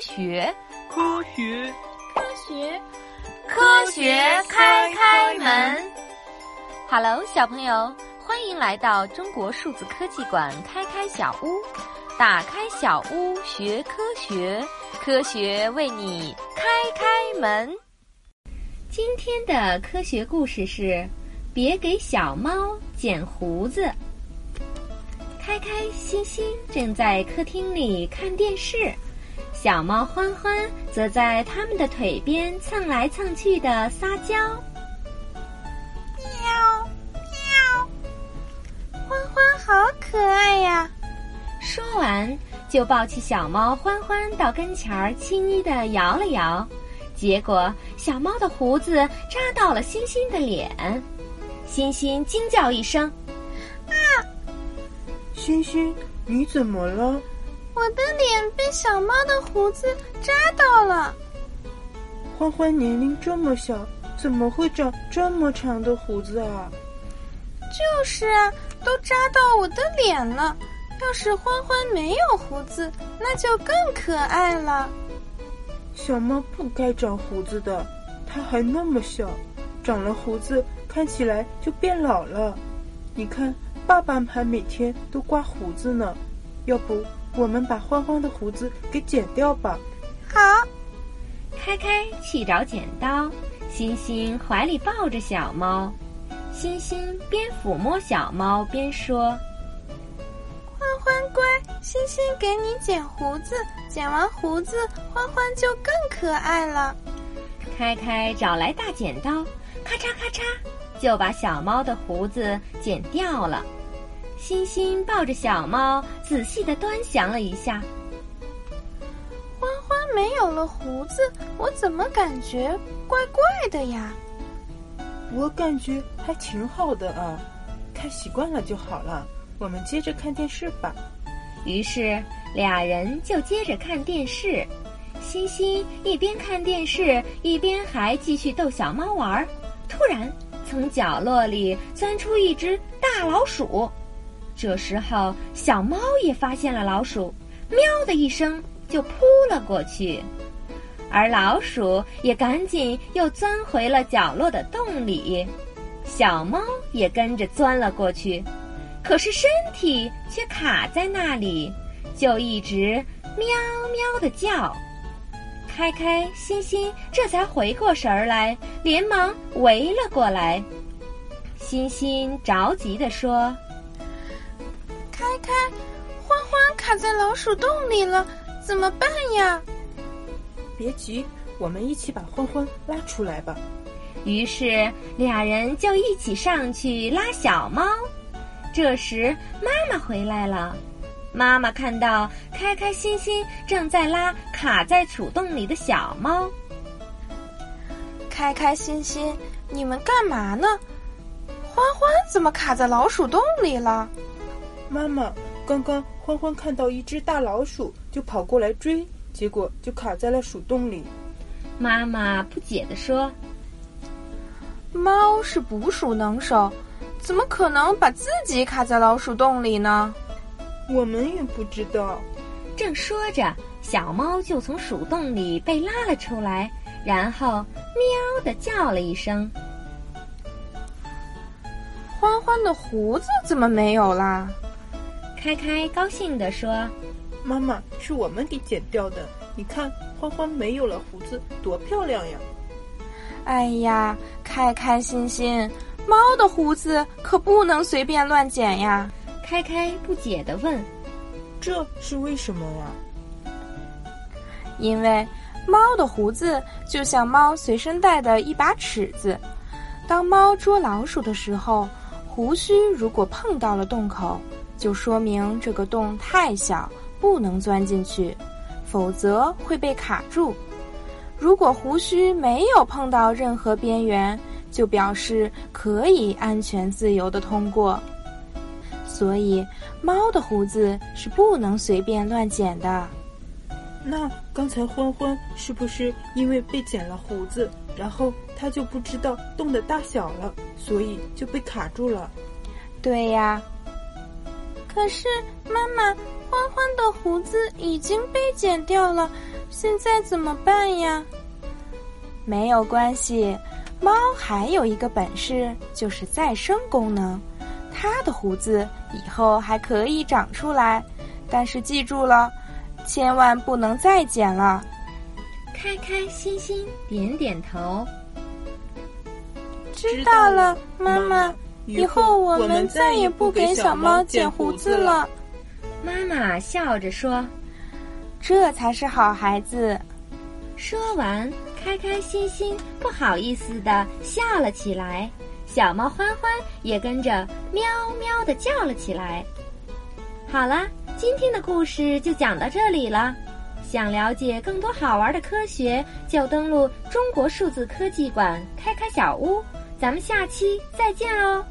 学，科学，科学，科学开开门。Hello，小朋友，欢迎来到中国数字科技馆开开小屋，打开小屋学科学，科学为你开开门。今天的科学故事是：别给小猫剪胡子。开开心心正在客厅里看电视，小猫欢欢则在他们的腿边蹭来蹭去的撒娇。喵喵，欢欢好可爱呀！说完，就抱起小猫欢欢到跟前儿，轻易的摇了摇。结果，小猫的胡子扎到了欣欣的脸，欣欣惊叫一声：“啊！”欣欣，你怎么了？我的脸被小猫的胡子扎到了。欢欢年龄这么小，怎么会长这么长的胡子啊？就是啊，都扎到我的脸了。要是欢欢没有胡子，那就更可爱了。小猫不该长胡子的，它还那么小，长了胡子看起来就变老了。你看。爸爸还每天都刮胡子呢，要不我们把欢欢的胡子给剪掉吧？好，开开去找剪刀，欣欣怀里抱着小猫，欣欣边抚摸小猫边说：“欢欢乖，欣欣给你剪胡子，剪完胡子欢欢就更可爱了。”开开找来大剪刀，咔嚓咔嚓。就把小猫的胡子剪掉了。欣欣抱着小猫，仔细的端详了一下。花花没有了胡子，我怎么感觉怪怪的呀？我感觉还挺好的啊，看习惯了就好了。我们接着看电视吧。于是俩人就接着看电视。欣欣一边看电视，一边还继续逗小猫玩儿。突然。从角落里钻出一只大老鼠，这时候小猫也发现了老鼠，喵的一声就扑了过去，而老鼠也赶紧又钻回了角落的洞里，小猫也跟着钻了过去，可是身体却卡在那里，就一直喵喵的叫。开开心心这才回过神儿来，连忙围了过来。欣欣着急地说：“开开，欢欢卡在老鼠洞里了，怎么办呀？”别急，我们一起把欢欢拉出来吧。于是俩人就一起上去拉小猫。这时妈妈回来了。妈妈看到开开心心正在拉卡在鼠洞里的小猫，开开心心，你们干嘛呢？欢欢怎么卡在老鼠洞里了？妈妈，刚刚欢欢看到一只大老鼠，就跑过来追，结果就卡在了鼠洞里。妈妈不解地说：“猫是捕鼠能手，怎么可能把自己卡在老鼠洞里呢？”我们也不知道。正说着，小猫就从鼠洞里被拉了出来，然后喵的叫了一声。欢欢的胡子怎么没有啦？开开高兴地说：“妈妈，是我们给剪掉的。你看，欢欢没有了胡子，多漂亮呀！”哎呀，开开心心，猫的胡子可不能随便乱剪呀。开开不解地问：“这是为什么呀？”因为猫的胡子就像猫随身带的一把尺子，当猫捉老鼠的时候，胡须如果碰到了洞口，就说明这个洞太小，不能钻进去，否则会被卡住；如果胡须没有碰到任何边缘，就表示可以安全自由的通过。所以，猫的胡子是不能随便乱剪的。那刚才欢欢是不是因为被剪了胡子，然后他就不知道洞的大小了，所以就被卡住了？对呀。可是妈妈，欢欢的胡子已经被剪掉了，现在怎么办呀？没有关系，猫还有一个本事，就是再生功能。它的胡子以后还可以长出来，但是记住了，千万不能再剪了。开开心心点点头，知道了，妈妈。以后我们再也不给小猫剪胡子了。妈妈笑着说：“这才是好孩子。”说完，开开心心、不好意思的笑了起来。小猫欢欢也跟着喵喵的叫了起来。好了，今天的故事就讲到这里了。想了解更多好玩的科学，就登录中国数字科技馆开开小屋。咱们下期再见喽！